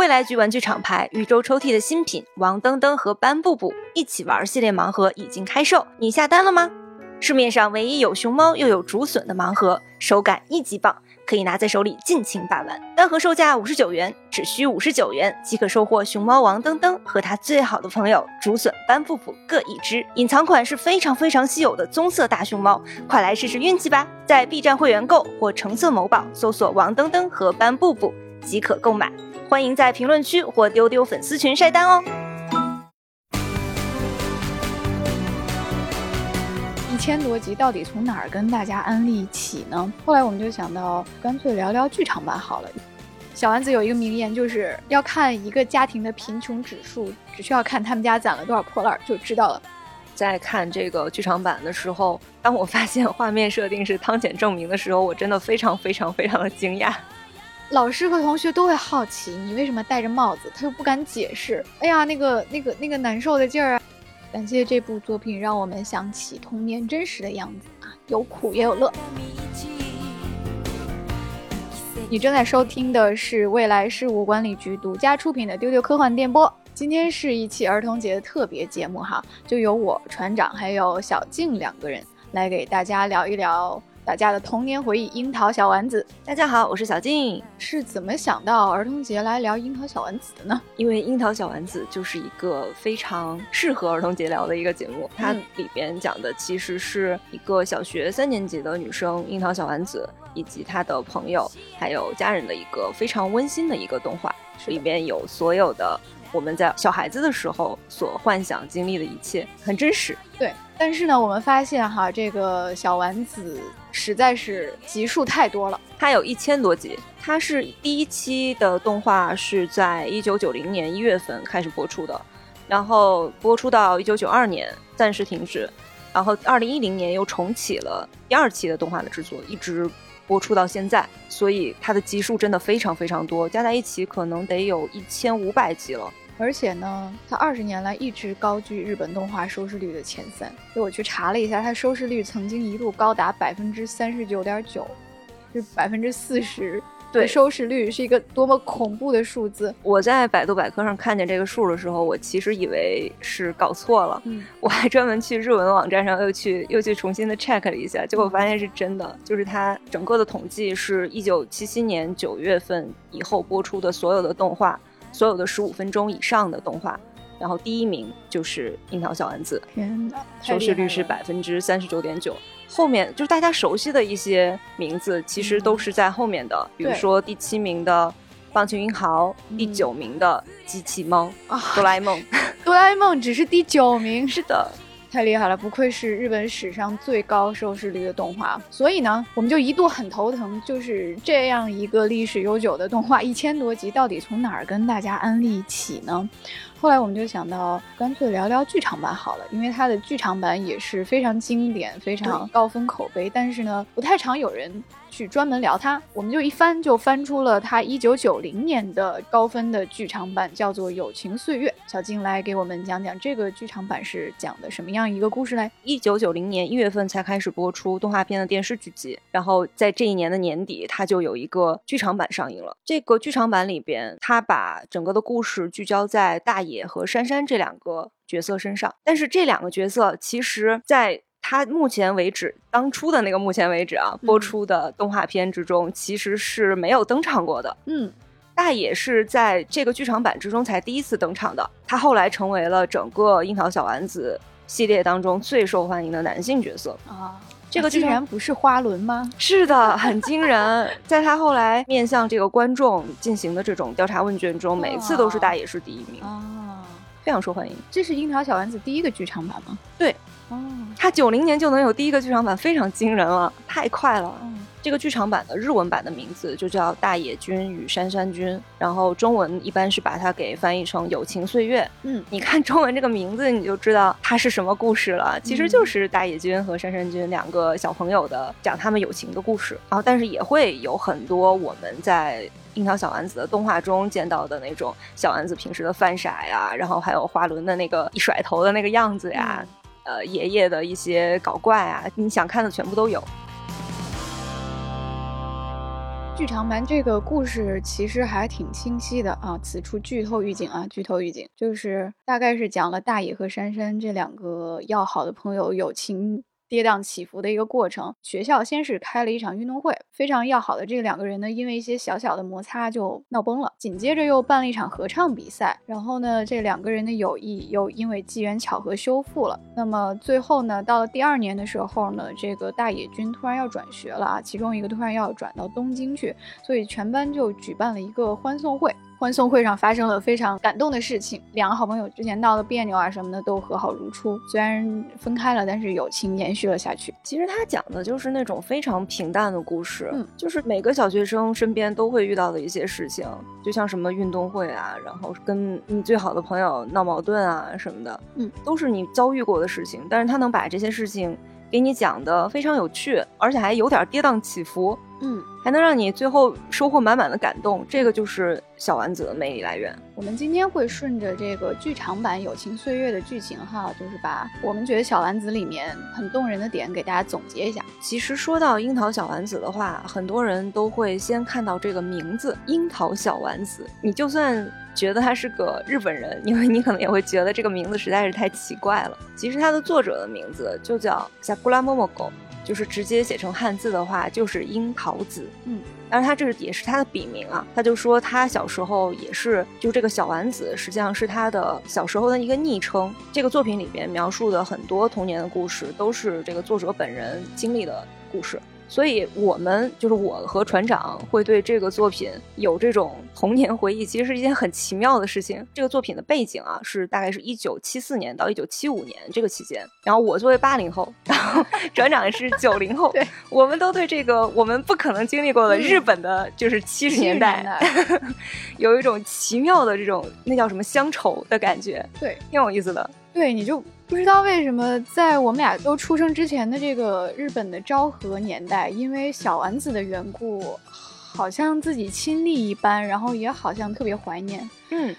未来局玩具厂牌宇宙抽屉的新品王登登和班布布一起玩系列盲盒已经开售，你下单了吗？市面上唯一有熊猫又有竹笋的盲盒，手感一级棒，可以拿在手里尽情把玩。单盒售价五十九元，只需五十九元即可收获熊猫王登登和他最好的朋友竹笋班布布各一只。隐藏款是非常非常稀有的棕色大熊猫，快来试试运气吧！在 B 站会员购或橙色某宝搜索王登登和班布布即可购买。欢迎在评论区或丢丢粉丝群晒单哦。一千多集到底从哪儿跟大家安利起呢？后来我们就想到，干脆聊聊剧场版好了。小丸子有一个名言，就是要看一个家庭的贫穷指数，只需要看他们家攒了多少破烂就知道了。在看这个剧场版的时候，当我发现画面设定是汤浅证明的时候，我真的非常非常非常的惊讶。老师和同学都会好奇你为什么戴着帽子，他又不敢解释。哎呀，那个、那个、那个难受的劲儿啊！感谢这部作品，让我们想起童年真实的样子啊，有苦也有乐。你正在收听的是未来事务管理局独家出品的《丢丢科幻电波》，今天是一期儿童节的特别节目哈，就由我船长还有小静两个人来给大家聊一聊。大家的童年回忆，樱桃小丸子。大家好，我是小静。是怎么想到儿童节来聊樱桃小丸子的呢？因为樱桃小丸子就是一个非常适合儿童节聊的一个节目。它里边讲的其实是一个小学三年级的女生樱桃小丸子以及她的朋友还有家人的一个非常温馨的一个动画，里边有所有的。我们在小孩子的时候所幻想经历的一切很真实，对。但是呢，我们发现哈，这个小丸子实在是集数太多了，它有一千多集。它是第一期的动画是在一九九零年一月份开始播出的，然后播出到一九九二年暂时停止，然后二零一零年又重启了第二期的动画的制作，一直。播出到现在，所以它的集数真的非常非常多，加在一起可能得有一千五百集了。而且呢，它二十年来一直高居日本动画收视率的前三。就我去查了一下，它收视率曾经一度高达百分之三十九点九，就百分之四十。对收视率是一个多么恐怖的数字！我在百度百科上看见这个数的时候，我其实以为是搞错了。嗯，我还专门去日文网站上又去又去重新的 check 了一下，结果发现是真的。就是它整个的统计是一九七七年九月份以后播出的所有的动画，所有的十五分钟以上的动画，然后第一名就是《樱桃小丸子》，收视率是百分之三十九点九。后面就是大家熟悉的一些名字，其实都是在后面的，比如说第七名的棒球英豪，第九名的机器猫啊，哆啦 A 梦，哆啦 A 梦只是第九名，是的，太厉害了，不愧是日本史上最高收视率的动画。所以呢，我们就一度很头疼，就是这样一个历史悠久的动画，一千多集，到底从哪儿跟大家安利起呢？后来我们就想到，干脆聊聊剧场版好了，因为它的剧场版也是非常经典、非常高分口碑，但是呢，不太常有人。去专门聊它，我们就一翻就翻出了他一九九零年的高分的剧场版，叫做《友情岁月》。小静来给我们讲讲这个剧场版是讲的什么样一个故事嘞？一九九零年一月份才开始播出动画片的电视剧集，然后在这一年的年底，它就有一个剧场版上映了。这个剧场版里边，它把整个的故事聚焦在大野和珊珊这两个角色身上，但是这两个角色其实，在他目前为止，当初的那个目前为止啊，播出的动画片之中，其实是没有登场过的。嗯，大野是在这个剧场版之中才第一次登场的。他后来成为了整个樱桃小丸子系列当中最受欢迎的男性角色啊。这个竟然不是花轮吗？是的，很惊人。在他后来面向这个观众进行的这种调查问卷中，每次都是大野是第一名啊，非常受欢迎。这是樱桃小丸子第一个剧场版吗？对。哦，他九零年就能有第一个剧场版，非常惊人了，太快了。嗯，这个剧场版的日文版的名字就叫《大野君与杉山君》，然后中文一般是把它给翻译成《友情岁月》。嗯，你看中文这个名字，你就知道它是什么故事了。其实就是大野君和杉山君两个小朋友的讲他们友情的故事。然后，但是也会有很多我们在樱桃小丸子的动画中见到的那种小丸子平时的犯傻呀，然后还有花轮的那个一甩头的那个样子呀。呃，爷爷的一些搞怪啊，你想看的全部都有。剧场版这个故事其实还挺清晰的啊，此处剧透预警啊，剧透预警，就是大概是讲了大野和珊珊这两个要好的朋友友情。跌宕起伏的一个过程。学校先是开了一场运动会，非常要好的这两个人呢，因为一些小小的摩擦就闹崩了。紧接着又办了一场合唱比赛，然后呢，这两个人的友谊又因为机缘巧合修复了。那么最后呢，到了第二年的时候呢，这个大野君突然要转学了啊，其中一个突然要转到东京去，所以全班就举办了一个欢送会。欢送会上发生了非常感动的事情，两个好朋友之前闹的别扭啊什么的都和好如初。虽然分开了，但是友情延续了下去。其实他讲的就是那种非常平淡的故事，嗯，就是每个小学生身边都会遇到的一些事情，就像什么运动会啊，然后跟你最好的朋友闹矛盾啊什么的，嗯，都是你遭遇过的事情。但是他能把这些事情给你讲的非常有趣，而且还有点跌宕起伏。嗯，还能让你最后收获满满的感动，这个就是小丸子的魅力来源。我们今天会顺着这个剧场版《友情岁月》的剧情哈，就是把我们觉得小丸子里面很动人的点给大家总结一下。其实说到樱桃小丸子的话，很多人都会先看到这个名字“樱桃小丸子”，你就算觉得他是个日本人，因为你可能也会觉得这个名字实在是太奇怪了。其实他的作者的名字就叫 Sakura Momoko。就是直接写成汉字的话，就是樱桃子。嗯，但是他这也是他的笔名啊。他就说他小时候也是，就这个小丸子实际上是他的小时候的一个昵称。这个作品里边描述的很多童年的故事，都是这个作者本人经历的故事。所以，我们就是我和船长会对这个作品有这种童年回忆，其实是一件很奇妙的事情。这个作品的背景啊，是大概是一九七四年到一九七五年这个期间。然后我作为八零后，然后 船长是九零后，对，我们都对这个我们不可能经历过的日本的，就是七十年代，有一种奇妙的这种那叫什么乡愁的感觉，对，挺有意思的。对，你就不知道为什么在我们俩都出生之前的这个日本的昭和年代，因为小丸子的缘故，好像自己亲历一般，然后也好像特别怀念。嗯。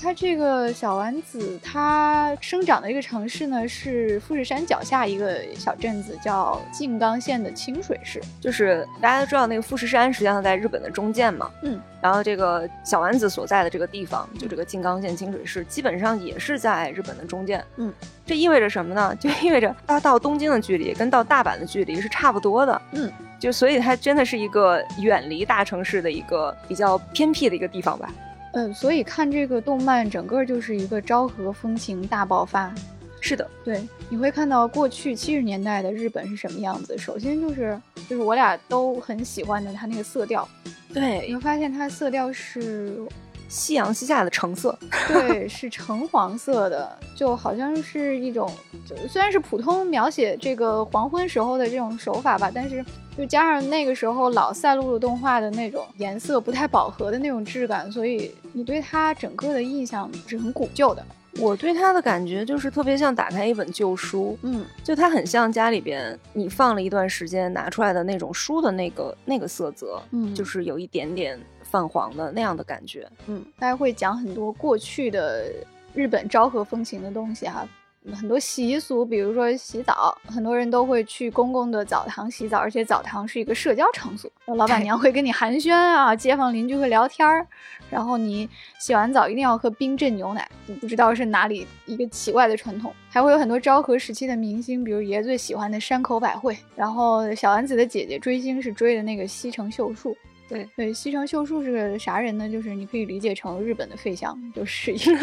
它这个小丸子，它生长的一个城市呢，是富士山脚下一个小镇子，叫静冈县的清水市。就是大家都知道，那个富士山实际上在日本的中间嘛。嗯。然后这个小丸子所在的这个地方，就这个静冈县清水市，基本上也是在日本的中间。嗯。这意味着什么呢？就意味着它到东京的距离跟到大阪的距离是差不多的。嗯。就所以它真的是一个远离大城市的一个比较偏僻的一个地方吧。嗯，所以看这个动漫，整个就是一个昭和风情大爆发。是的，对，你会看到过去七十年代的日本是什么样子。首先就是就是我俩都很喜欢的它那个色调。对，你会发现它色调是夕阳西下的橙色。对，是橙黄色的，就好像是一种，就虽然是普通描写这个黄昏时候的这种手法吧，但是。就加上那个时候老赛璐璐动画的那种颜色不太饱和的那种质感，所以你对它整个的印象是很古旧的。我对它的感觉就是特别像打开一本旧书，嗯，就它很像家里边你放了一段时间拿出来的那种书的那个那个色泽，嗯，就是有一点点泛黄的那样的感觉。嗯，大家会讲很多过去的日本昭和风情的东西哈。很多习俗，比如说洗澡，很多人都会去公共的澡堂洗澡，而且澡堂是一个社交场所，老板娘会跟你寒暄啊，街坊邻居会聊天儿，然后你洗完澡一定要喝冰镇牛奶，不知道是哪里一个奇怪的传统。还会有很多昭和时期的明星，比如爷最喜欢的山口百惠，然后小丸子的姐姐追星是追的那个西城秀树。对对，西城秀树是个啥人呢？就是你可以理解成日本的费翔，就是一个。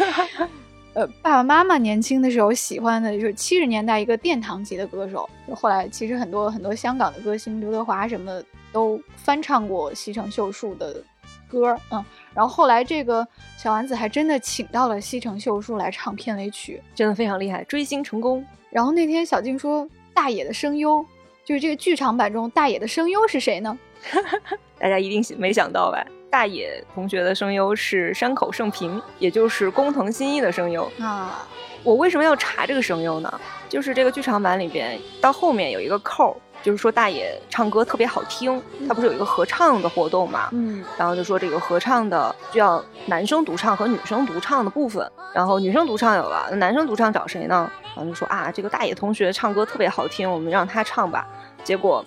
呃，爸爸妈妈年轻的时候喜欢的就是七十年代一个殿堂级的歌手，就后来其实很多很多香港的歌星，刘德华什么的都翻唱过西城秀树的歌，嗯，然后后来这个小丸子还真的请到了西城秀树来唱片尾曲，真的非常厉害，追星成功。然后那天小静说，大野的声优就是这个剧场版中大野的声优是谁呢？大家一定没想到吧？大野同学的声优是山口胜平，也就是工藤新一的声优啊。我为什么要查这个声优呢？就是这个剧场版里边到后面有一个扣，就是说大野唱歌特别好听，他不是有一个合唱的活动嘛？嗯，然后就说这个合唱的需要男生独唱和女生独唱的部分，然后女生独唱有了，那男生独唱找谁呢？然后就说啊，这个大野同学唱歌特别好听，我们让他唱吧。结果。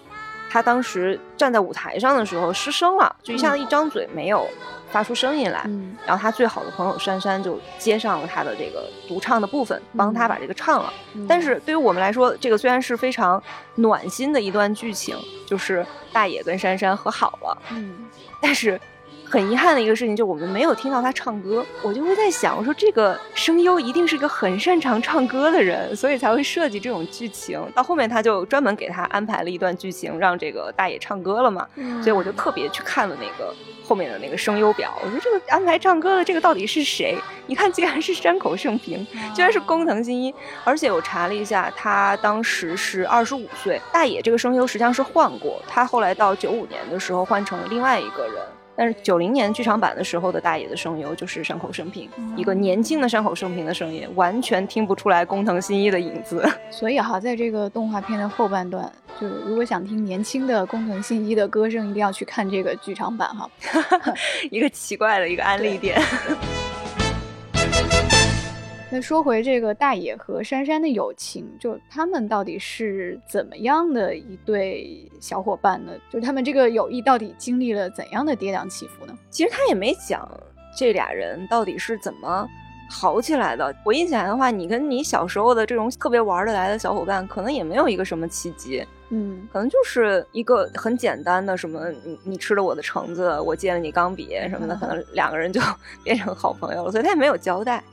他当时站在舞台上的时候失声了，就一下子一张嘴没有发出声音来。嗯然后他最好的朋友珊珊就接上了他的这个独唱的部分，帮他把这个唱了。嗯但是对于我们来说，这个虽然是非常暖心的一段剧情，就是大野跟珊珊和好了，嗯但是很遗憾的一个事情，就我们没有听到他唱歌。我就会在想，我说这个声优一定是个很擅长唱歌的人，所以才会设计这种剧情。到后面他就专门给他安排了一段剧情，让这个大爷唱歌了嘛。嗯所以我就特别去看了那个后面的那个声优表，我说这个安排唱歌的这个到底是谁？一看竟然是山口胜平，居然是工藤新一，而且我查了一下，他当时是二十五岁。大野这个声优实际上是换过，他后来到九五年的时候换成了另外一个人。但是九零年剧场版的时候的大野的声优就是山口胜平，一个年轻的山口胜平的声音，完全听不出来工藤新一的影子。所以哈，在这个动画片的后半段，就是如果想听年轻的工藤新一的歌声，一定要去看这个剧场版哈。一个奇怪的一个安利点。那说回这个大野和珊珊的友情，就他们到底是怎么样的一对小伙伴呢？就他们这个友谊到底经历了怎样的跌宕起伏呢？其实他也没讲这俩人到底是怎么好起来的。我印象的话，你跟你小时候的这种特别玩得来的小伙伴，可能也没有一个什么契机，嗯可能就是一个很简单的什么，你你吃了我的橙子，我借了你钢笔什么的，可能两个人就 变成好朋友了。所以他也没有交代。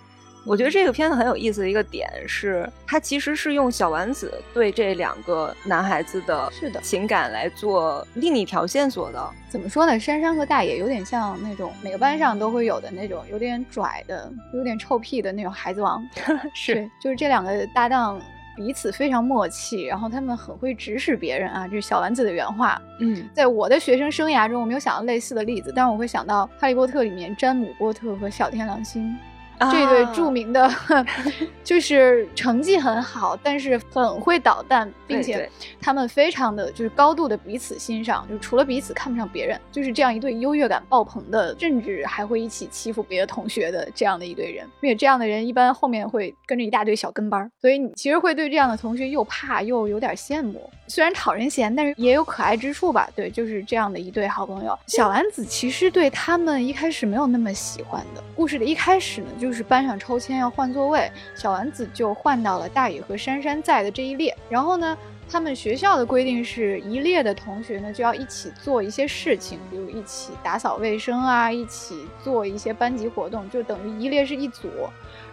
我觉得这个片子很有意思的一个点是，它其实是用小丸子对这两个男孩子的是的情感来做另一条线索的。怎么说呢？珊珊和大野有点像那种每个班上都会有的那种有点拽的、有点臭屁的那种孩子王。是，就是这两个搭档彼此非常默契，然后他们很会指使别人啊，这是小丸子的原话。嗯，在我的学生生涯中，我没有想到类似的例子，但是我会想到《哈利波特》里面詹姆·波特和小天狼星。这对著名的，就是成绩很好，但是很会捣蛋，并且他们非常的就是高度的彼此欣赏，就除了彼此看不上别人，就是这样一对优越感爆棚的，甚至还会一起欺负别的同学的这样的一对人。并且这样的人一般后面会跟着一大堆小跟班儿，所以你其实会对这样的同学又怕又有点羡慕。虽然讨人嫌，但是也有可爱之处吧？对，就是这样的一对好朋友。小丸子其实对他们一开始没有那么喜欢的。故事的一开始呢，就是班上抽签要换座位，小丸子就换到了大野和珊珊在的这一列。然后呢，他们学校的规定是一列的同学呢就要一起做一些事情，比如一起打扫卫生啊，一起做一些班级活动，就等于一列是一组。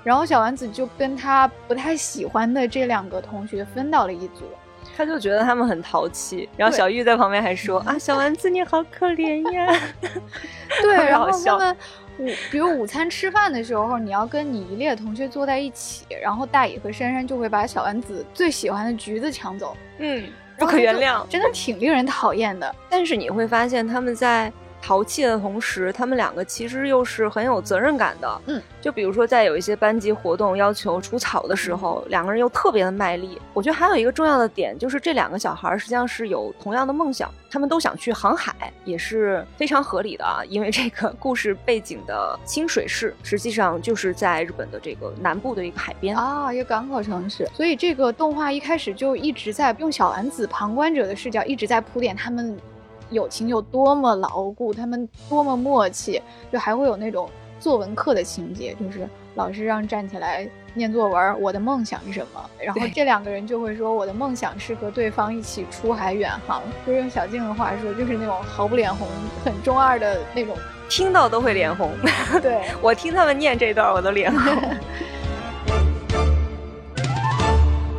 然后小丸子就跟他不太喜欢的这两个同学分到了一组。他就觉得他们很淘气，然后小玉在旁边还说啊，小丸子你好可怜呀。对，然后他们午，比如午餐吃饭的时候，你要跟你一列同学坐在一起，然后大野和珊珊就会把小丸子最喜欢的橘子抢走，嗯，不可原谅，真的挺令人讨厌的。但是你会发现他们在。淘气的同时，他们两个其实又是很有责任感的。嗯，就比如说在有一些班级活动要求除草的时候，两个人又特别的卖力。我觉得还有一个重要的点，就是这两个小孩实际上是有同样的梦想，他们都想去航海，也是非常合理的啊。因为这个故事背景的清水市，实际上就是在日本的这个南部的一个海边啊，一个港口城市。所以这个动画一开始就一直在用小丸子旁观者的视角，一直在铺垫他们。友情有多么牢固，他们多么默契，就还会有那种作文课的情节，就是老师让站起来念作文，我的梦想是什么？然后这两个人就会说，我的梦想是和对方一起出海远航。就用小静的话说，就是那种毫不脸红、很中二的那种，听到都会脸红。对 我听他们念这段，我都脸红。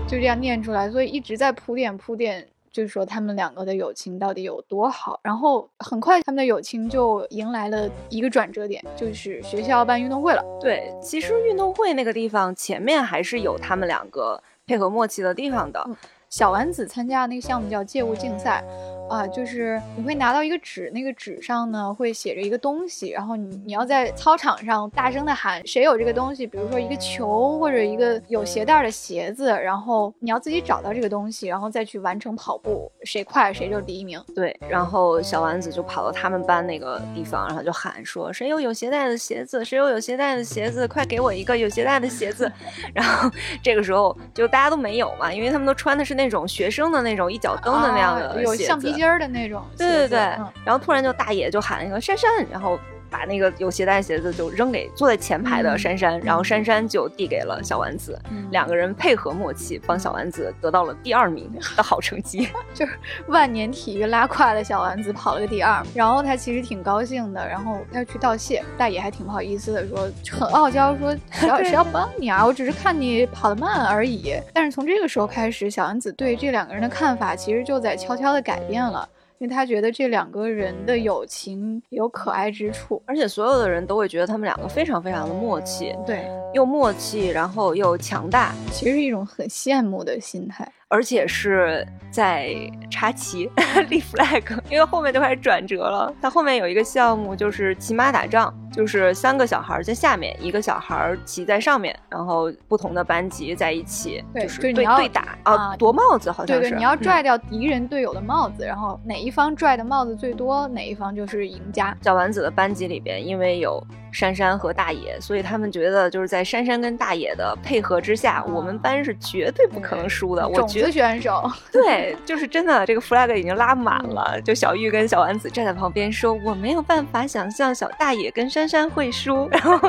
就这样念出来，所以一直在铺垫铺垫。就是说他们两个的友情到底有多好，然后很快他们的友情就迎来了一个转折点，就是学校办运动会了。对，其实运动会那个地方前面还是有他们两个配合默契的地方的。嗯、小丸子参加的那个项目叫借物竞赛。啊，就是你会拿到一个纸，那个纸上呢会写着一个东西，然后你你要在操场上大声的喊谁有这个东西，比如说一个球或者一个有鞋带的鞋子，然后你要自己找到这个东西，然后再去完成跑步，谁快谁就是第一名。对，然后小丸子就跑到他们班那个地方，然后就喊说谁有有鞋带的鞋子，谁有有鞋带的鞋子，快给我一个有鞋带的鞋子。然后这个时候就大家都没有嘛，因为他们都穿的是那种学生的那种一脚蹬的那样的、啊、有橡皮筋。音儿的那种。对对对，嗯然后突然就大爷就喊一个珊珊，然后把那个有鞋带鞋子就扔给坐在前排的嗯珊珊，然后珊珊就递给了小丸子，嗯两个人配合默契，帮小丸子得到了第二名的好成绩。就是万年体育拉胯的小丸子跑了个第二，然后他其实挺高兴的，然后他去道谢，大爷还挺不好意思的，说很傲娇，说 谁要谁要帮你啊，我只是看你跑得慢而已。但是从这个时候开始，小丸子对这两个人的看法其实就在悄悄的改变了。因为他觉得这两个人的友情有可爱之处，而且所有的人都会觉得他们两个非常非常的默契，对，又默契，然后又强大，其实是一种很羡慕的心态。而且是在插旗立 flag，因为后面就开始转折了。他后面有一个项目就是骑马打仗，就是三个小孩在下面，一个小孩骑在上面，然后不同的班级在一起，对就是对对打啊啊，夺帽子好像是。对对，你要嗯拽掉敌人队友的帽子，然后哪一方拽的帽子最多，哪一方就是赢家。小丸子的班级里边，因为有珊珊和大野，所以他们觉得就是在珊珊跟大野的配合之下，我们班是绝对不可能输的。我种觉子选手，对，就是真的，这个 flag 已经拉满了。就小玉跟小丸子站在旁边说：“我没有办法想象小大野跟珊珊会输。”然后。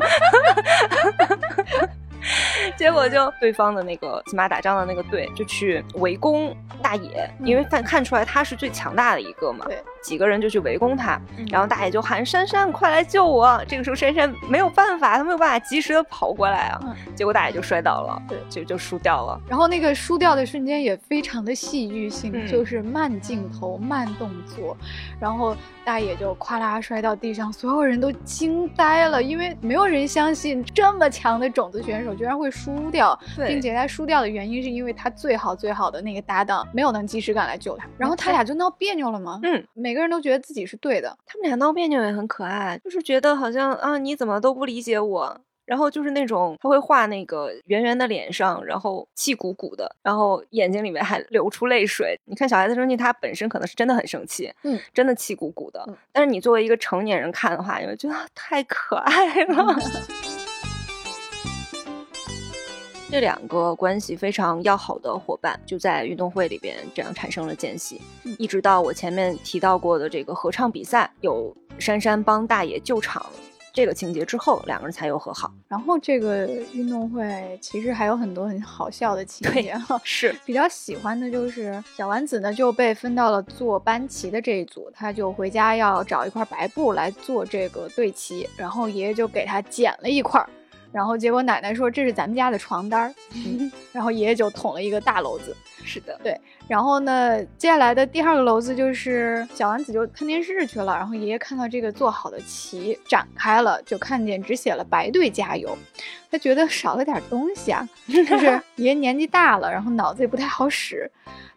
结果就对方的那个骑马打仗的那个队就去围攻大野，因为看看出来他是最强大的一个嘛，对，几个人就去围攻他，嗯。然后大爷就喊珊珊快来救我。这个时候珊珊没有办法，他没有办法及时的跑过来啊，嗯。结果大爷就摔倒了，对。就就输掉了。然后那个输掉的瞬间也非常的戏剧性，嗯。就是慢镜头、慢动作，然后大爷就咵啦摔到地上，所有人都惊呆了，因为没有人相信这么强的种子选手居然会输掉，对。并且他输掉的原因是因为他最好最好的那个搭档没有能及时赶来救他，然后他俩就闹别扭了嘛，嗯，每个人都觉得自己是对的，他们俩闹别扭也很可爱，就是觉得好像啊你怎么都不理解我。然后就是那种他会画那个圆圆的脸上，然后气鼓鼓的，然后眼睛里面还流出泪水。你看小孩子生气，他本身可能是真的很生气，嗯，真的气鼓鼓的。嗯但是你作为一个成年人看的话，你会觉得啊太可爱了。这两个关系非常要好的伙伴，就在运动会里边这样产生了间隙，嗯一直到我前面提到过的这个合唱比赛，有珊珊帮大爷救场这个情节之后，两个人才又和好。然后这个运动会其实还有很多很好笑的情节哈。是，比较喜欢的就是小丸子呢就被分到了做班旗的这一组，他就回家要找一块白布来做这个队旗，然后爷爷就给他剪了一块儿，然后结果奶奶说这是咱们家的床单儿，嗯 然后爷爷就捅了一个大篓子。是的，对然后呢，接下来的第二个篓子就是小丸子就看电视去了，然后爷爷看到这个做好的旗展开了，就看见只写了“白队加油”，他觉得少了点东西啊，就是爷爷年纪大了，然后脑子也不太好使，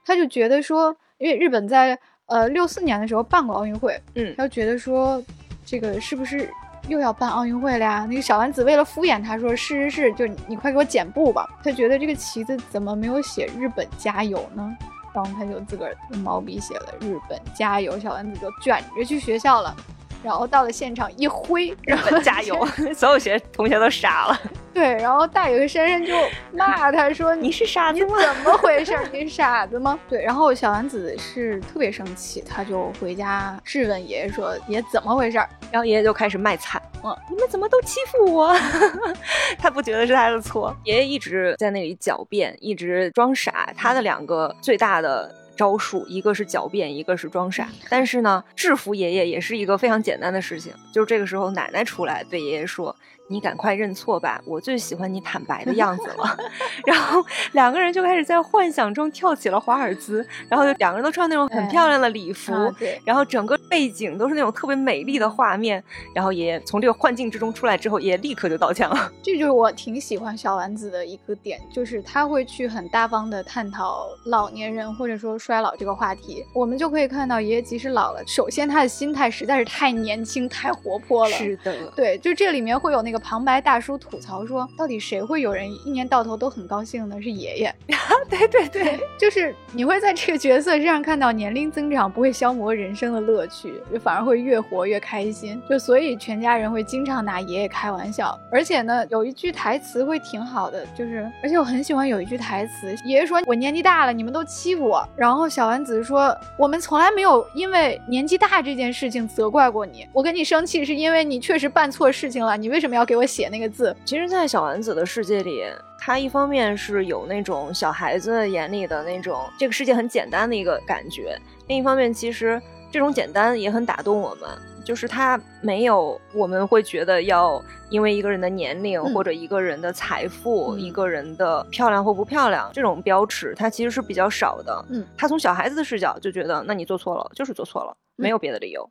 他就觉得说，因为日本在呃六四年的时候办过奥运会，嗯他就觉得说这个是不是又要办奥运会了呀？那个小丸子为了敷衍他说是是是，就你快给我剪布吧。他觉得这个旗子怎么没有写日本加油呢？然后他就自个儿用毛笔写了日本加油，小丸子就卷着去学校了。然后到了现场一挥，然后 加油！所有学同学都傻了。对，然后大野和珊珊就 骂他说：“你是傻子你吗？怎么回事儿？你傻子吗？对，然后小丸子是特别生气，他就回家质问爷爷说：“爷怎么回事然后爷爷就开始卖惨，嗯你们怎么都欺负我？他不觉得是他的错。爷爷一直在那里狡辩，一直装傻。他的两个最大的招数，一个是狡辩，一个是装傻。但是呢，制服爷爷也是一个非常简单的事情。就是这个时候，奶奶出来对爷爷说。你赶快认错吧，我最喜欢你坦白的样子了。然后两个人就开始在幻想中跳起了华尔兹，然后就两个人都穿那种很哎漂亮的礼服，啊对然后整个背景都是那种特别美丽的画面。然后爷爷从这个幻境之中出来之后，爷爷立刻就道歉了。这就是我挺喜欢小丸子的一个点，就是他会去很大方的探讨老年人或者说衰老这个话题。我们就可以看到，爷爷即使老了，首先他的心态实在是太年轻、太活泼了。是的，对，就这里面会有那个旁白大叔吐槽说，到底谁会有人一年到头都很高兴呢？是爷爷。对对对，就是你会在这个角色身上看到年龄增长不会消磨人生的乐趣，就反而会越活越开心。就所以全家人会经常拿爷爷开玩笑，而且呢，有一句台词会挺好的，就是而且我很喜欢有一句台词，爷爷说我年纪大了，你们都欺负我，然后小丸子说：“我们从来没有因为年纪大这件事情责怪过你。我跟你生气是因为你确实办错事情了。你为什么要给我写那个字？”其实，在小丸子的世界里，他一方面是有那种小孩子眼里的那种这个世界很简单的一个感觉，另一方面，其实这种简单也很打动我们。就是他没有我们会觉得要因为一个人的年龄或者一个人的财富、一个人的漂亮或不漂亮这种标尺，他其实是比较少的。嗯，他从小孩子的视角就觉得，那你做错了就是做错了，没有别的理由。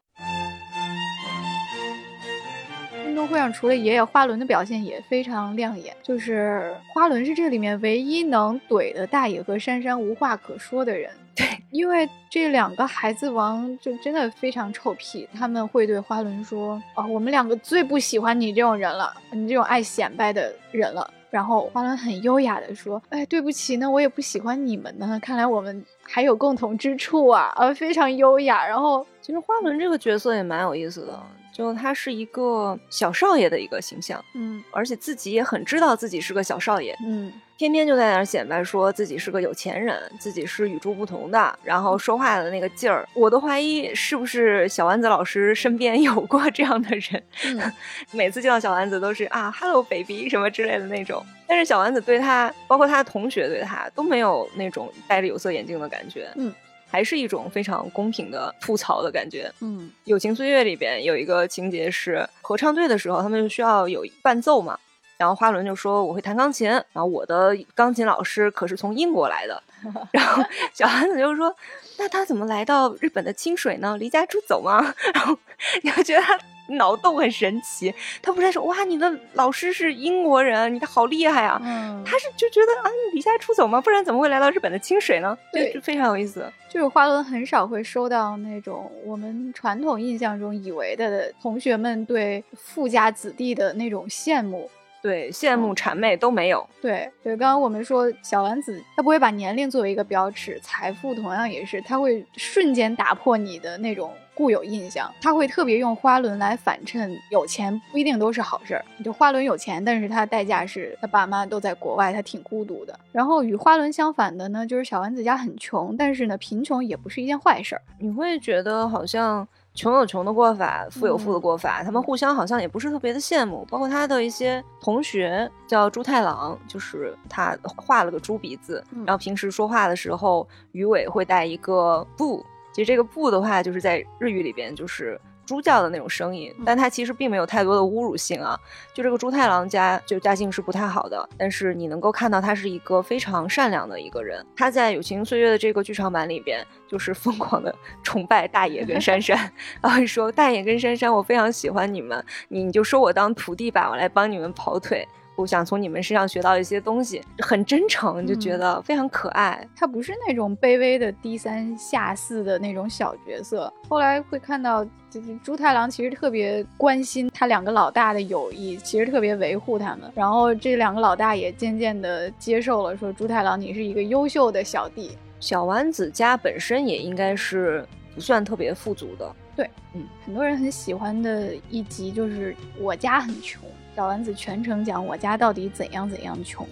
运动会上除了爷爷，花轮的表现也非常亮眼。就是花轮是这里面唯一能怼的大野和珊珊无话可说的人。对，因为这两个孩子王就真的非常臭屁，他们会对花轮说：“哦，我们两个最不喜欢你这种人了，你这种爱显摆的人了。”然后花轮很优雅的说：“哎，对不起，那我也不喜欢你们呢。看来我们还有共同之处啊，呃，非常优雅。”然后其实花轮这个角色也蛮有意思的。就他是一个小少爷的一个形象，嗯，而且自己也很知道自己是个小少爷，嗯，天天就在那儿显摆说自己是个有钱人，自己是与众不同的，然后说话的那个劲儿，我都怀疑是不是小丸子老师身边有过这样的人，每次见到小丸子都是啊，Hello baby 什么之类的那种，但是小丸子对他，包括他的同学对他都没有那种戴着有色眼镜的感觉，嗯。还是一种非常公平的吐槽的感觉。嗯，友情岁月里边有一个情节是合唱队的时候，他们就需要有伴奏嘛。然后花轮就说我会弹钢琴，然后我的钢琴老师可是从英国来的。然后小丸子就说，那他怎么来到日本的清水呢？离家出走吗？然后你会觉得他。脑洞很神奇，他不是说哇，你的老师是英国人，你的好厉害啊！嗯，他是就觉得啊，你离家出走吗？不然怎么会来到日本的清水呢？对，就非常有意思。就是花轮很少会收到那种我们传统印象中以为的同学们对富家子弟的那种羡慕。对，羡慕谄媚都没有。对对，刚刚我们说小丸子，他不会把年龄作为一个标尺，财富同样也是，他会瞬间打破你的那种固有印象。他会特别用花轮来反衬，有钱不一定都是好事儿。就花轮有钱，但是他的代价是他爸妈都在国外，他挺孤独的。然后与花轮相反的呢，就是小丸子家很穷，但是呢，贫穷也不是一件坏事儿。你会觉得好像。穷有穷的过法，富有富的过法，他们互相好像也不是特别的羡慕。包括他的一些同学叫猪太郎，就是他画了个猪鼻子，然后平时说话的时候，鱼尾会带一个不。其实这个不的话，就是在日语里边就是。猪叫的那种声音，但它其实并没有太多的侮辱性啊。就这个猪太郎家，就家境是不太好的，但是你能够看到他是一个非常善良的一个人。他在《友情岁月》的这个剧场版里边，就是疯狂的 崇拜大野跟珊珊，然后说大野跟珊珊，我非常喜欢你们，你你就收我当徒弟吧，我来帮你们跑腿。我想从你们身上学到一些东西，很真诚，就觉得非常可爱。他不是那种卑微的低三下四的那种小角色。后来会看到，就是猪太郎其实特别关心他两个老大的友谊，其实特别维护他们。然后这两个老大也渐渐的接受了，说猪太郎你是一个优秀的小弟。小丸子家本身也应该是不算特别富足的。对，嗯，很多人很喜欢的一集就是我家很穷。小丸子全程讲我家到底怎样怎样穷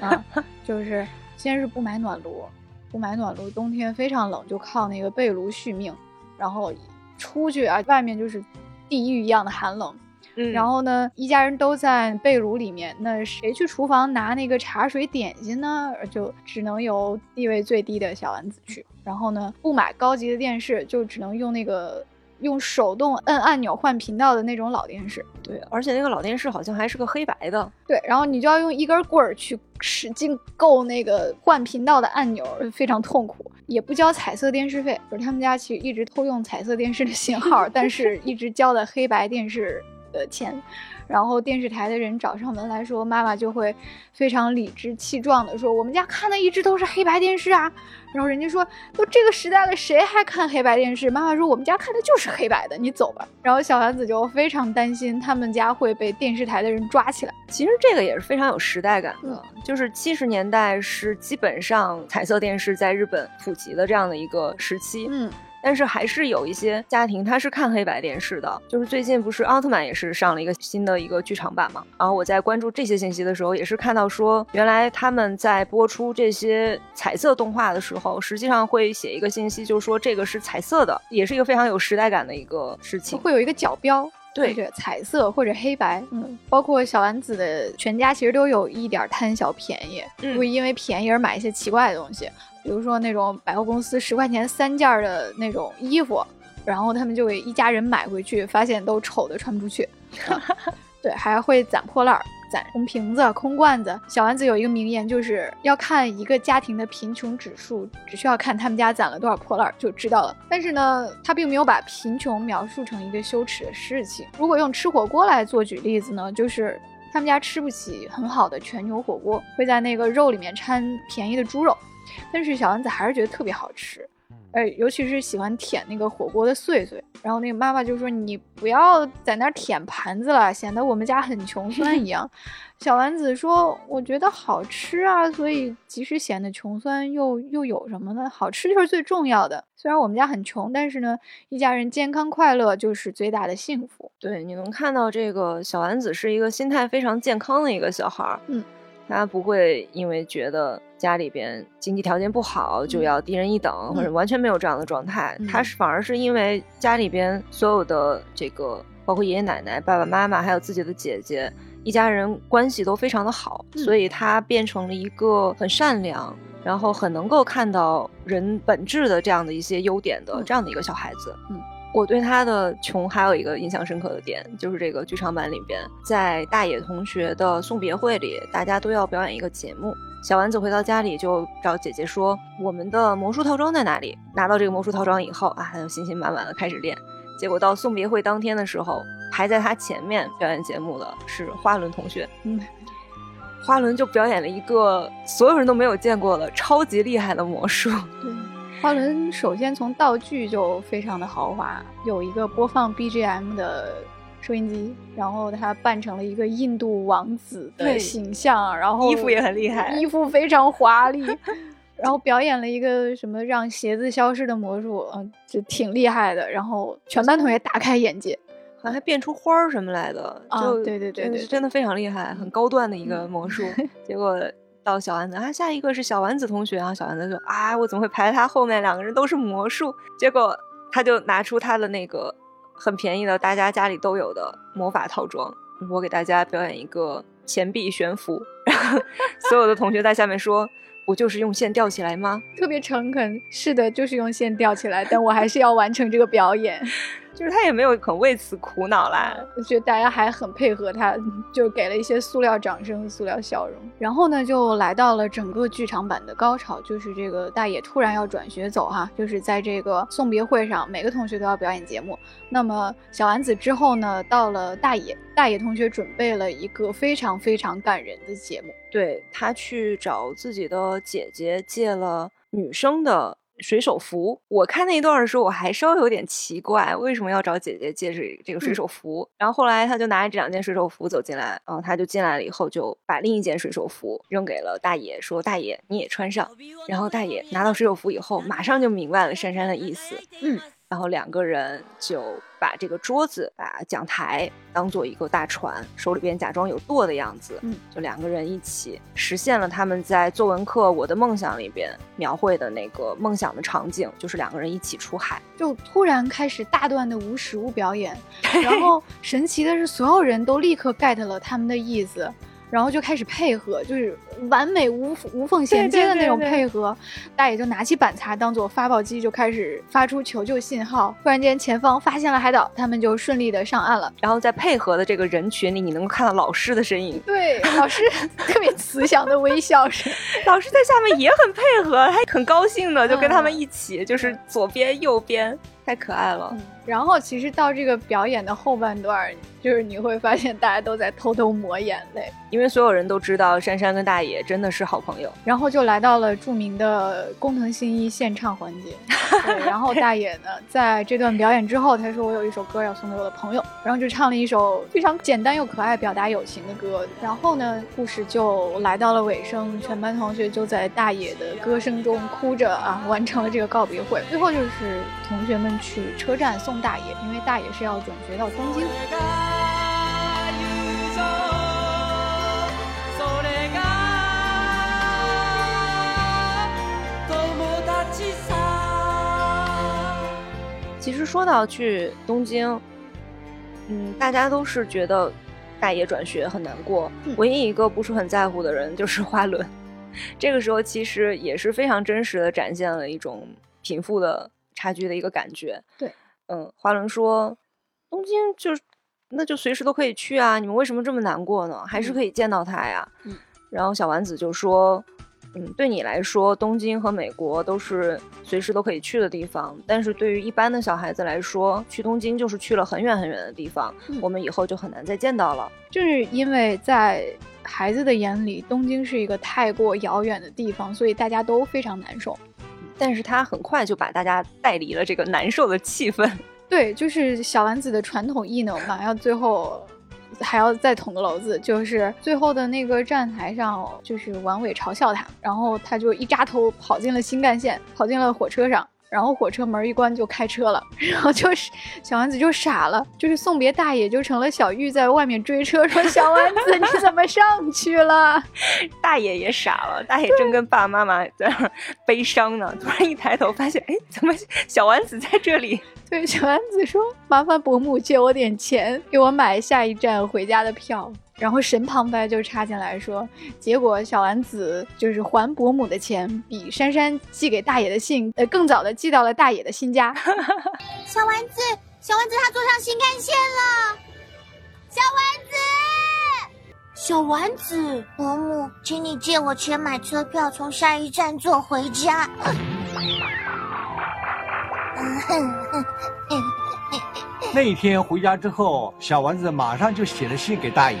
啊，就是先是不买暖炉，不买暖炉，冬天非常冷，就靠那个被炉续命，然后出去啊，外面就是地狱一样的寒冷，嗯，然后呢，一家人都在被炉里面，那谁去厨房拿那个茶水点心呢？就只能由地位最低的小丸子去，然后呢，不买高级的电视，就只能用那个。用手动摁按钮换频道的那种老电视，对，而且那个老电视好像还是个黑白的，对，然后你就要用一根棍儿去使劲够那个换频道的按钮，非常痛苦，也不交彩色电视费，就是他们家其实一直偷用彩色电视的 信号，但是一直交的黑白电视的钱。然后电视台的人找上门来说，妈妈就会非常理直气壮的说：“我们家看的一直都是黑白电视啊。”然后人家说：“都这个时代了，谁还看黑白电视？”妈妈说：“我们家看的就是黑白的，你走吧。”然后小丸子就非常担心他们家会被电视台的人抓起来。其实这个也是非常有时代感的，就是七十年代是基本上彩色电视在日本普及的这样的一个时期。嗯。但是还是有一些家庭他是看黑白电视的，就是最近不是奥特曼也是上了一个新的一个剧场版嘛，然后我在关注这些信息的时候，也是看到说，原来他们在播出这些彩色动画的时候，实际上会写一个信息，就是说这个是彩色的，也是一个非常有时代感的一个事情，会有一个角标。对，彩色或者黑白，嗯，包括小丸子的全家其实都有一点贪小便宜，会因为便宜而买一些奇怪的东西，比如说那种百货公司十块钱三件的那种衣服，然后他们就给一家人买回去，发现都丑的穿不出去，对，还会攒破烂儿。攒空瓶子、空罐子。小丸子有一个名言，就是要看一个家庭的贫穷指数，只需要看他们家攒了多少破烂儿就知道了。但是呢，他并没有把贫穷描述成一个羞耻的事情。如果用吃火锅来做举例子呢，就是他们家吃不起很好的全牛火锅，会在那个肉里面掺便宜的猪肉，但是小丸子还是觉得特别好吃。哎，尤其是喜欢舔那个火锅的碎碎，然后那个妈妈就说：“你不要在那儿舔盘子了，显得我们家很穷酸一样。”小丸子说：“我觉得好吃啊，所以即使显得穷酸，又又有什么呢？好吃就是最重要的。虽然我们家很穷，但是呢，一家人健康快乐就是最大的幸福。”对，你能看到这个小丸子是一个心态非常健康的一个小孩儿。嗯。他不会因为觉得家里边经济条件不好就要低人一等，或者完全没有这样的状态。他是反而是因为家里边所有的这个，包括爷爷奶奶、爸爸妈妈，还有自己的姐姐，一家人关系都非常的好，所以他变成了一个很善良，然后很能够看到人本质的这样的一些优点的这样的一个小孩子。嗯。我对他的穷还有一个印象深刻的点，就是这个剧场版里边，在大野同学的送别会里，大家都要表演一个节目。小丸子回到家里就找姐姐说：“我们的魔术套装在哪里？”拿到这个魔术套装以后啊，他就信心满满的开始练。结果到送别会当天的时候，排在他前面表演节目的是花轮同学。嗯，花轮就表演了一个所有人都没有见过的超级厉害的魔术。对。花轮首先从道具就非常的豪华，有一个播放 BGM 的收音机，然后他扮成了一个印度王子的形象，然后衣服也很厉害，衣服非常华丽，然后表演了一个什么让鞋子消失的魔术，嗯，就挺厉害的，然后全班同学大开眼界，好像还变出花儿什么来的，啊，对对对对，真的非常厉害，很高端的一个魔术，结果。到小丸子啊，下一个是小丸子同学啊。小丸子说啊，我怎么会排在他后面？两个人都是魔术。结果他就拿出他的那个很便宜的，大家家里都有的魔法套装。我给大家表演一个钱币悬浮，然后所有的同学在下面说：“不就是用线吊起来吗？”特别诚恳，是的，就是用线吊起来，但我还是要完成这个表演。就是他也没有很为此苦恼啦，我觉得大家还很配合他，就给了一些塑料掌声、塑料笑容。然后呢，就来到了整个剧场版的高潮，就是这个大野突然要转学走哈，就是在这个送别会上，每个同学都要表演节目。那么小丸子之后呢，到了大野，大野同学准备了一个非常非常感人的节目，对他去找自己的姐姐借了女生的。水手服，我看那一段的时候，我还稍微有点奇怪，为什么要找姐姐借这这个水手服？然后后来他就拿着这两件水手服走进来，然后他就进来了以后，就把另一件水手服扔给了大爷，说：“大爷你也穿上。”然后大爷拿到水手服以后，马上就明白了珊珊的意思，嗯。然后两个人就把这个桌子、把讲台当做一个大船，手里边假装有舵的样子，嗯，就两个人一起实现了他们在作文课《我的梦想》里边描绘的那个梦想的场景，就是两个人一起出海，就突然开始大段的无实物表演，然后神奇的是，所有人都立刻 get 了他们的意思。然后就开始配合，就是完美无无缝衔接的那种配合。大爷就拿起板擦当做发报机，就开始发出求救信号。突然间，前方发现了海岛，他们就顺利的上岸了。然后在配合的这个人群里，你能够看到老师的身影。对，老师 特别慈祥的微笑着，老师在下面也很配合，还很高兴的就跟他们一起，就是左边右边。太可爱了，然后其实到这个表演的后半段，就是你会发现大家都在偷偷抹眼泪，因为所有人都知道珊珊跟大野真的是好朋友。然后就来到了著名的工藤新一献唱环节，对，然后大野呢，在这段表演之后，他说我有一首歌要送给我的朋友，然后就唱了一首非常简单又可爱、表达友情的歌。然后呢，故事就来到了尾声，全班同学就在大野的歌声中哭着啊，完成了这个告别会。最后就是同学们去车站送大爷，因为大爷是要转学到东京。其实说到去东京，嗯，大家都是觉得大爷转学很难过，唯一一个不是很在乎的人就是花轮。这个时候其实也是非常真实的展现了一种贫富的差距的一个感觉。对，嗯，华伦说，东京就那就随时都可以去啊，你们为什么这么难过呢？还是可以见到他呀。嗯，然后小丸子就说。嗯，对你来说，东京和美国都是随时都可以去的地方。但是对于一般的小孩子来说，去东京就是去了很远很远的地方，我们以后就很难再见到了。就是因为在孩子的眼里，东京是一个太过遥远的地方，所以大家都非常难受。但是他很快就把大家带离了这个难受的气氛。对，就是小丸子的传统异能嘛，要最后。还要再捅个娄子，就是最后的那个站台上，就是王伟嘲笑他，然后他就一扎头跑进了新干线，跑进了火车上。然后火车门一关就开车了，然后就是小丸子就傻了，就是送别大爷就成了小玉在外面追车，说小丸子你怎么上去了？大爷也傻了，大爷正跟爸爸妈妈在那悲伤呢，突然一抬头发现，哎，怎么小丸子在这里？对，小丸子说麻烦伯母借我点钱，给我买下一站回家的票。然后神旁白就插进来说，结果小丸子就是还伯母的钱，比珊珊寄给大爷的信，呃，更早的寄到了大爷的新家。小丸子，小丸子他坐上新干线了。小丸子，小丸子，伯母，请你借我钱买车票，从下一站坐回家。那天回家之后，小丸子马上就写了信给大爷。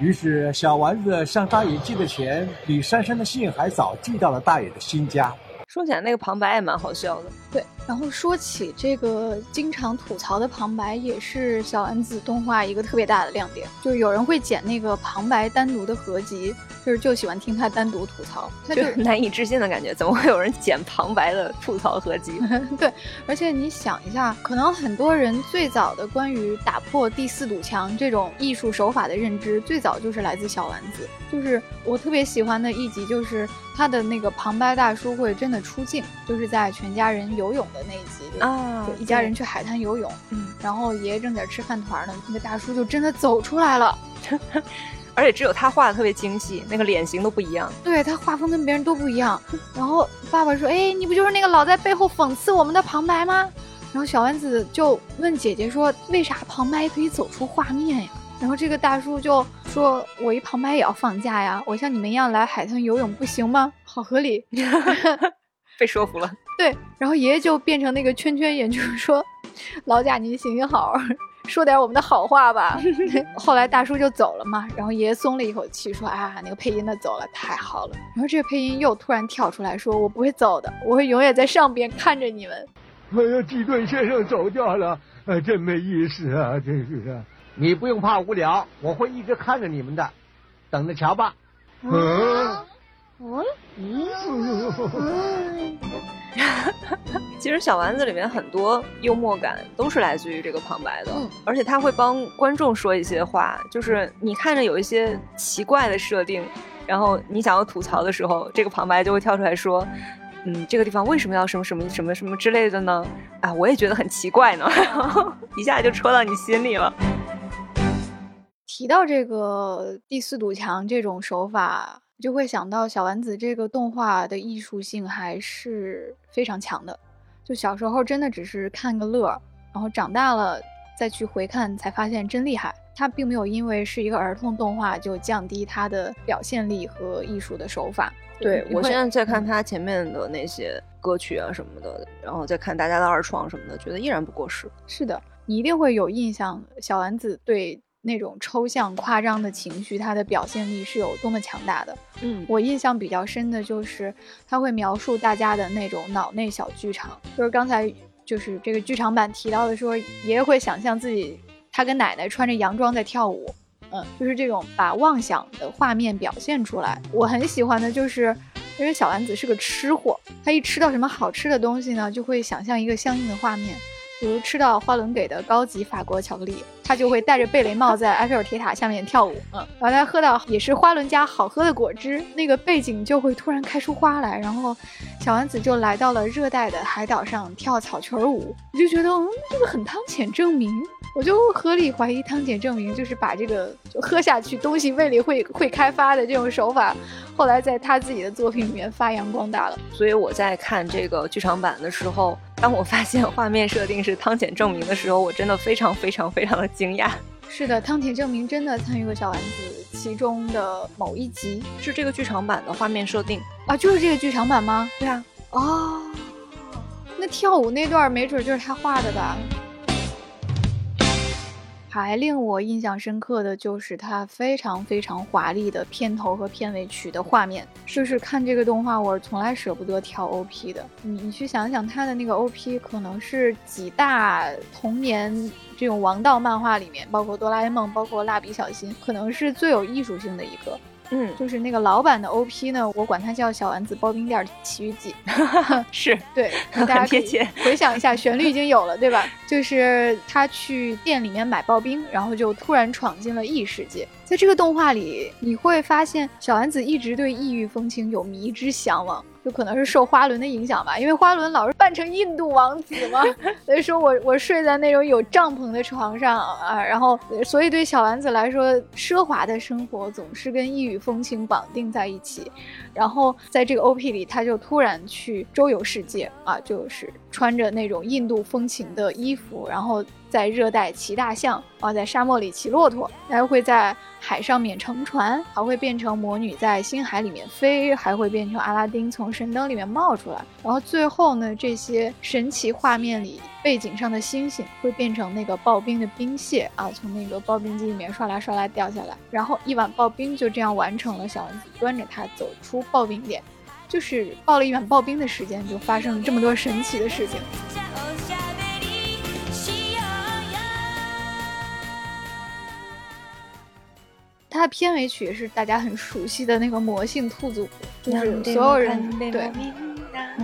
于是，小丸子向大爷寄的钱，比珊珊的信还早寄到了大爷的新家。说起来，那个旁白也蛮好笑的。对，然后说起这个经常吐槽的旁白，也是小丸子动画一个特别大的亮点，就是有人会剪那个旁白单独的合集。就是就喜欢听他单独吐槽，他就难以置信的感觉，怎么会有人剪旁白的吐槽合集？对，而且你想一下，可能很多人最早的关于打破第四堵墙这种艺术手法的认知，最早就是来自小丸子。就是我特别喜欢的一集，就是他的那个旁白大叔会真的出镜，就是在全家人游泳的那一集啊，一家人去海滩游泳，嗯，然后爷爷正在吃饭团呢，那个大叔就真的走出来了。而且只有他画的特别精细，那个脸型都不一样。对他画风跟别人都不一样。然后爸爸说：“哎，你不就是那个老在背后讽刺我们的旁白吗？”然后小丸子就问姐姐说：“为啥旁白可以走出画面呀？”然后这个大叔就说：“我一旁白也要放假呀，我像你们一样来海滩游泳不行吗？好合理。” 被说服了。对，然后爷爷就变成那个圈圈眼，就是说：“老贾，您行行好。”说点我们的好话吧。后来大叔就走了嘛，然后爷爷松了一口气，说：“啊，那个配音的走了，太好了。”然后这个配音又突然跳出来说：“我不会走的，我会永远在上边看着你们。”哎呀，基顿先生走掉了，哎，真没意思啊，真是啊！你不用怕无聊，我会一直看着你们的，等着瞧吧。嗯。嗯。其实小丸子里面很多幽默感都是来自于这个旁白的，而且他会帮观众说一些话，就是你看着有一些奇怪的设定，然后你想要吐槽的时候，这个旁白就会跳出来说：“嗯，这个地方为什么要什么什么什么什么之类的呢？”啊，我也觉得很奇怪呢，一下就戳到你心里了。提到这个第四堵墙这种手法。就会想到小丸子这个动画的艺术性还是非常强的，就小时候真的只是看个乐，然后长大了再去回看才发现真厉害。它并没有因为是一个儿童动画就降低它的表现力和艺术的手法。对我现在在看它前面的那些歌曲啊什么的，然后再看大家的二创什么的，觉得依然不过时。是的，你一定会有印象，小丸子对那种抽象夸张的情绪，它的表现力是有多么强大的。嗯，我印象比较深的就是他会描述大家的那种脑内小剧场，就是刚才就是这个剧场版提到的说，爷爷会想象自己他跟奶奶穿着洋装在跳舞，嗯，就是这种把妄想的画面表现出来。我很喜欢的就是，因为小丸子是个吃货，他一吃到什么好吃的东西呢，就会想象一个相应的画面。比如吃到花轮给的高级法国巧克力，他就会戴着贝雷帽在埃菲尔铁塔下面跳舞。嗯，然后他喝到也是花轮家好喝的果汁，那个背景就会突然开出花来，然后小丸子就来到了热带的海岛上跳草裙舞。我就觉得，嗯，这个很汤浅证明。我就合理怀疑汤浅证明就是把这个就喝下去东西胃里会会开发的这种手法，后来在他自己的作品里面发扬光大了。所以我在看这个剧场版的时候，当我发现画面设定是汤浅证明的时候，我真的非常非常非常的惊讶。是的，汤浅证明真的参与过小丸子其中的某一集，是这个剧场版的画面设定啊，就是这个剧场版吗？对啊，哦，那跳舞那段没准就是他画的吧。还令我印象深刻的就是它非常非常华丽的片头和片尾曲的画面，就是看这个动画我是从来舍不得跳 OP 的。你你去想想它的那个 OP，可能是几大童年这种王道漫画里面，包括哆啦 A 梦，包括蜡笔小新，可能是最有艺术性的一个。嗯，就是那个老版的 OP 呢，我管它叫《小丸子刨冰店奇遇记》是对，大家很贴切。回想一下，旋律已经有了，对吧？就是他去店里面买刨冰，然后就突然闯进了异世界。在这个动画里，你会发现小丸子一直对异域风情有迷之向往，就可能是受花轮的影响吧，因为花轮老是扮成印度王子嘛，所以说我我睡在那种有帐篷的床上啊，然后所以对小丸子来说，奢华的生活总是跟异域风情绑定在一起。然后在这个 OP 里，他就突然去周游世界啊，就是穿着那种印度风情的衣服，然后在热带骑大象啊，在沙漠里骑骆驼，还会在海上面乘船，还会变成魔女在星海里面飞，还会变成阿拉丁从神灯里面冒出来。然后最后呢，这些神奇画面里背景上的星星会变成那个刨冰的冰屑啊，从那个刨冰机里面唰啦唰啦掉下来，然后一碗刨冰就这样完成了。小丸子端着它走出刨冰店，就是刨了一碗刨冰的时间，就发生了这么多神奇的事情。它的片尾曲也是大家很熟悉的那个魔性兔子舞，就是所有人对，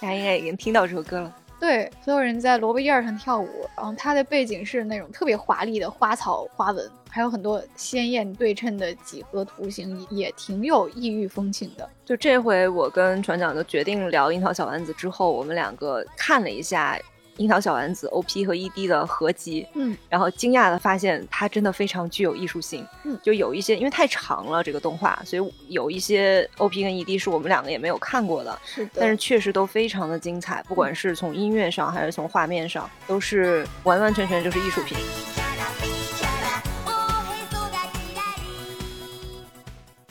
大家应该已经听到这首歌了。对，所有人在萝卜叶上跳舞，然后它的背景是那种特别华丽的花草花纹，还有很多鲜艳对称的几何图形，也挺有异域风情的。就这回我跟船长就决定聊樱桃小丸子之后，我们两个看了一下。樱桃小丸子 OP 和 ED 的合集，嗯，然后惊讶的发现它真的非常具有艺术性，嗯，就有一些因为太长了这个动画，所以有一些 OP 跟 ED 是我们两个也没有看过的，是的，但是确实都非常的精彩，不管是从音乐上还是从画面上，都是完完全全就是艺术品。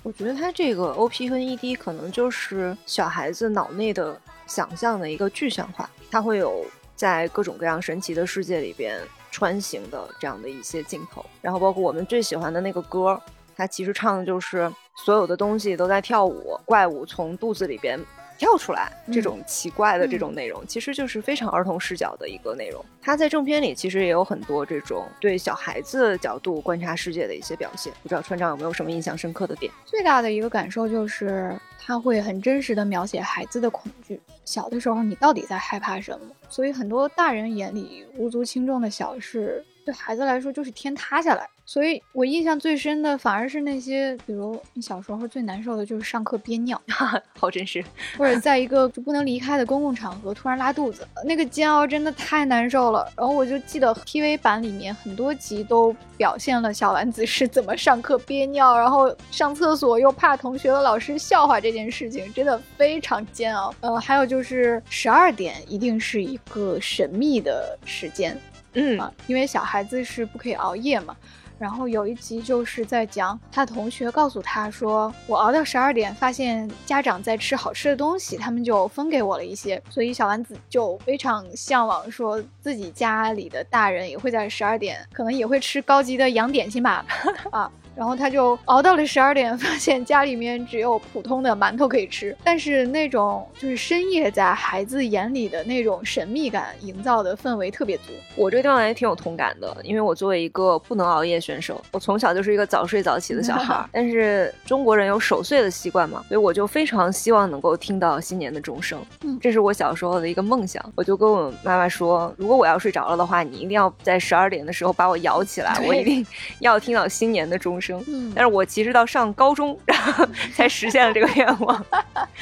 我觉得它这个 OP 和 ED 可能就是小孩子脑内的想象的一个具象化，它会有。在各种各样神奇的世界里边穿行的这样的一些镜头，然后包括我们最喜欢的那个歌，它其实唱的就是所有的东西都在跳舞，怪物从肚子里边跳出来，这种奇怪的这种内容，其实就是非常儿童视角的一个内容。他在正片里其实也有很多这种对小孩子角度观察世界的一些表现。不知道船长有没有什么印象深刻的点？最大的一个感受就是他会很真实的描写孩子的恐惧。小的时候你到底在害怕什么？所以很多大人眼里无足轻重的小事，对孩子来说就是天塌下来。所以我印象最深的反而是那些，比如你小时候最难受的就是上课憋尿，好真实，或者在一个就不能离开的公共场合突然拉肚子，那个煎熬真的太难受了。然后我就记得 TV 版里面很多集都表现了小丸子是怎么上课憋尿，然后上厕所又怕同学和老师笑话这件事情，真的非常煎熬。呃，还有就是十二点一定是一个神秘的时间。嗯啊，因为小孩子是不可以熬夜嘛。然后有一集就是在讲他同学告诉他说，我熬到十二点，发现家长在吃好吃的东西，他们就分给我了一些，所以小丸子就非常向往，说自己家里的大人也会在十二点，可能也会吃高级的洋点心吧，啊。然后他就熬到了十二点，发现家里面只有普通的馒头可以吃，但是那种就是深夜在孩子眼里的那种神秘感营造的氛围特别足。我这个地方也挺有同感的，因为我作为一个不能熬夜选手，我从小就是一个早睡早起的小孩。但是中国人有守岁的习惯嘛，所以我就非常希望能够听到新年的钟声。嗯，这是我小时候的一个梦想。我就跟我妈妈说，如果我要睡着了的话，你一定要在十二点的时候把我摇起来，我一定要听到新年的钟声。嗯，但是我其实到上高中，然后 才实现了这个愿望。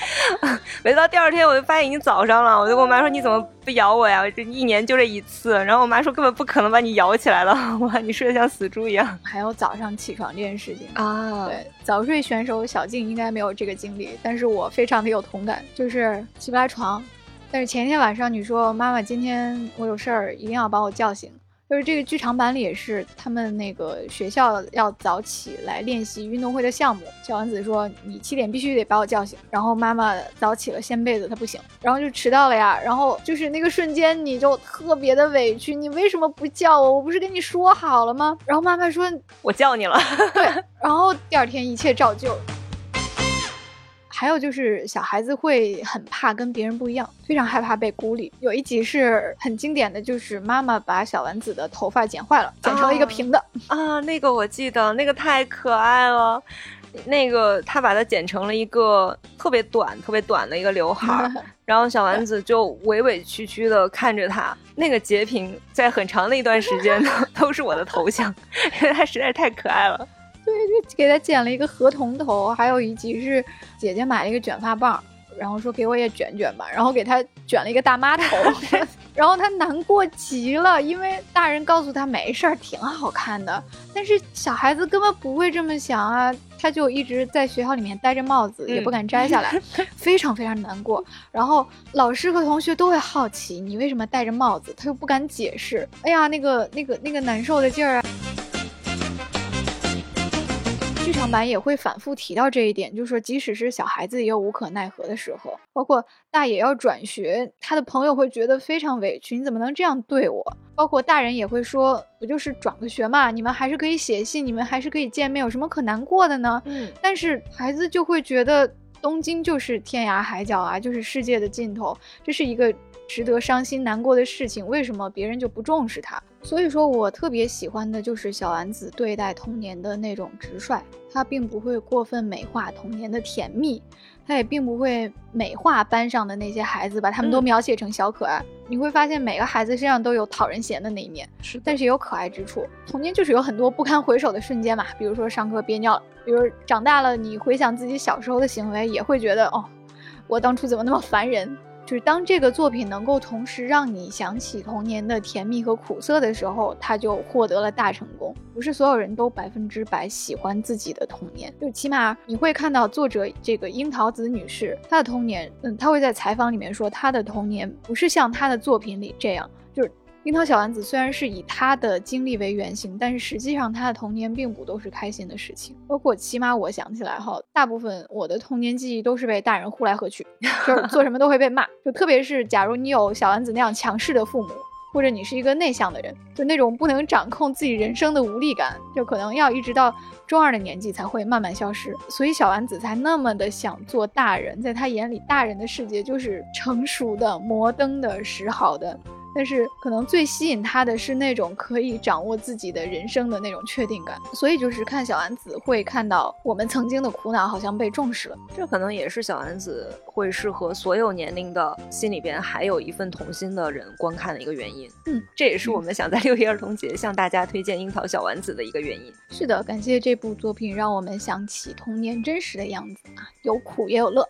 每到第二天，我就发现已经早上了，我就跟我妈说：“你怎么不咬我呀？这一年就这一次。”然后我妈说：“根本不可能把你咬起来了，哇，你睡得像死猪一样。”还有早上起床这件事情啊，对，早睡选手小静应该没有这个经历，但是我非常的有同感，就是起不来床。但是前一天晚上你说妈妈今天我有事儿，一定要把我叫醒。就是这个剧场版里也是，他们那个学校要早起来练习运动会的项目。小丸子说：“你七点必须得把我叫醒。”然后妈妈早起了掀被子，她不醒，然后就迟到了呀。然后就是那个瞬间，你就特别的委屈，你为什么不叫我？我不是跟你说好了吗？然后妈妈说：“我叫你了。”对，然后第二天一切照旧。还有就是小孩子会很怕跟别人不一样，非常害怕被孤立。有一集是很经典的，就是妈妈把小丸子的头发剪坏了，剪成了一个平的啊，那个我记得，那个太可爱了。那个他把它剪成了一个特别短、特别短的一个刘海，然后小丸子就委委屈屈的看着他。那个截屏在很长的一段时间都 都是我的头像，因为他实在是太可爱了。对，就给他剪了一个河童头，还有一集是姐姐买了一个卷发棒，然后说给我也卷卷吧，然后给他卷了一个大妈头，然后他难过极了，因为大人告诉他没事儿，挺好看的，但是小孩子根本不会这么想啊，他就一直在学校里面戴着帽子，也不敢摘下来，非常非常难过。然后老师和同学都会好奇你为什么戴着帽子，他又不敢解释，哎呀，那个那个那个难受的劲儿啊。剧场版也会反复提到这一点，就是说，即使是小孩子也有无可奈何的时候，包括大爷要转学，他的朋友会觉得非常委屈，你怎么能这样对我？包括大人也会说，不就是转个学嘛，你们还是可以写信，你们还是可以见面，有什么可难过的呢？嗯，但是孩子就会觉得东京就是天涯海角啊，就是世界的尽头，这是一个值得伤心难过的事情，为什么别人就不重视他？所以说我特别喜欢的就是小丸子对待童年的那种直率，他并不会过分美化童年的甜蜜，他也并不会美化班上的那些孩子，把他们都描写成小可爱。你会发现每个孩子身上都有讨人嫌的那一面，是，但是也有可爱之处。童年就是有很多不堪回首的瞬间嘛，比如说上课憋尿了，比如长大了你回想自己小时候的行为，也会觉得哦，我当初怎么那么烦人。就是当这个作品能够同时让你想起童年的甜蜜和苦涩的时候，他就获得了大成功。不是所有人都百分之百喜欢自己的童年，就起码你会看到作者这个樱桃子女士，她的童年，嗯，她会在采访里面说，她的童年不是像她的作品里这样，樱桃小丸子虽然是以他的经历为原型，但是实际上他的童年并不都是开心的事情。包括起码我想起来哈，大部分我的童年记忆都是被大人呼来喝去，就是做什么都会被骂。就特别是假如你有小丸子那样强势的父母，或者你是一个内向的人，就那种不能掌控自己人生的无力感，就可能要一直到中二的年纪才会慢慢消失。所以小丸子才那么的想做大人，在他眼里，大人的世界就是成熟的、摩登的、时好的。但是可能最吸引他的是那种可以掌握自己的人生的那种确定感，所以就是看小丸子会看到我们曾经的苦恼好像被重视了，这可能也是小丸子会适合所有年龄的心里边还有一份童心的人观看的一个原因。嗯，这也是我们想在六一儿童节向大家推荐樱桃小丸子的一个原因。是的，感谢这部作品让我们想起童年真实的样子啊，有苦也有乐。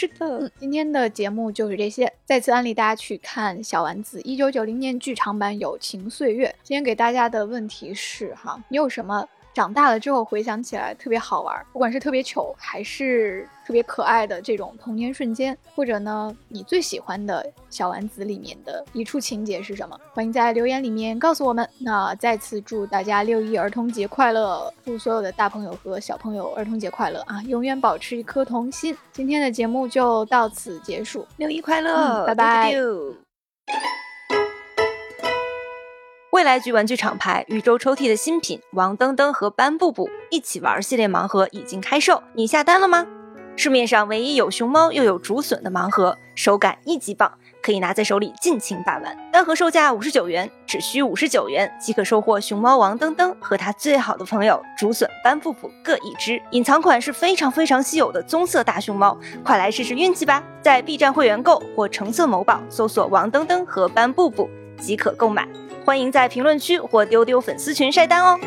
是的，今天的节目就是这些。再次安利大家去看小丸子一九九零年剧场版《友情岁月》。今天给大家的问题是：哈，你有什么长大了之后回想起来特别好玩，不管是特别糗还是特别可爱的这种童年瞬间，或者呢你最喜欢的小丸子里面的一处情节是什么？欢迎在留言里面告诉我们。那再次祝大家六一儿童节快乐，祝所有的大朋友和小朋友儿童节快乐啊！永远保持一颗童心。今天的节目就到此结束，六一快乐，拜拜。未来局玩具厂牌宇宙抽屉的新品王登登和班布布一起玩系列盲盒已经开售，你下单了吗？市面上唯一有熊猫又有竹笋的盲盒，手感一级棒，可以拿在手里尽情把玩。单盒售价五十九元，只需五十九元即可收获熊猫王登登和他最好的朋友竹笋班布布各一只。隐藏款是非常非常稀有的棕色大熊猫，快来试试运气吧！在 B 站会员购或橙色某宝搜索王登登和班布布即可购买。欢迎在评论区或丢丢粉丝群晒单哦。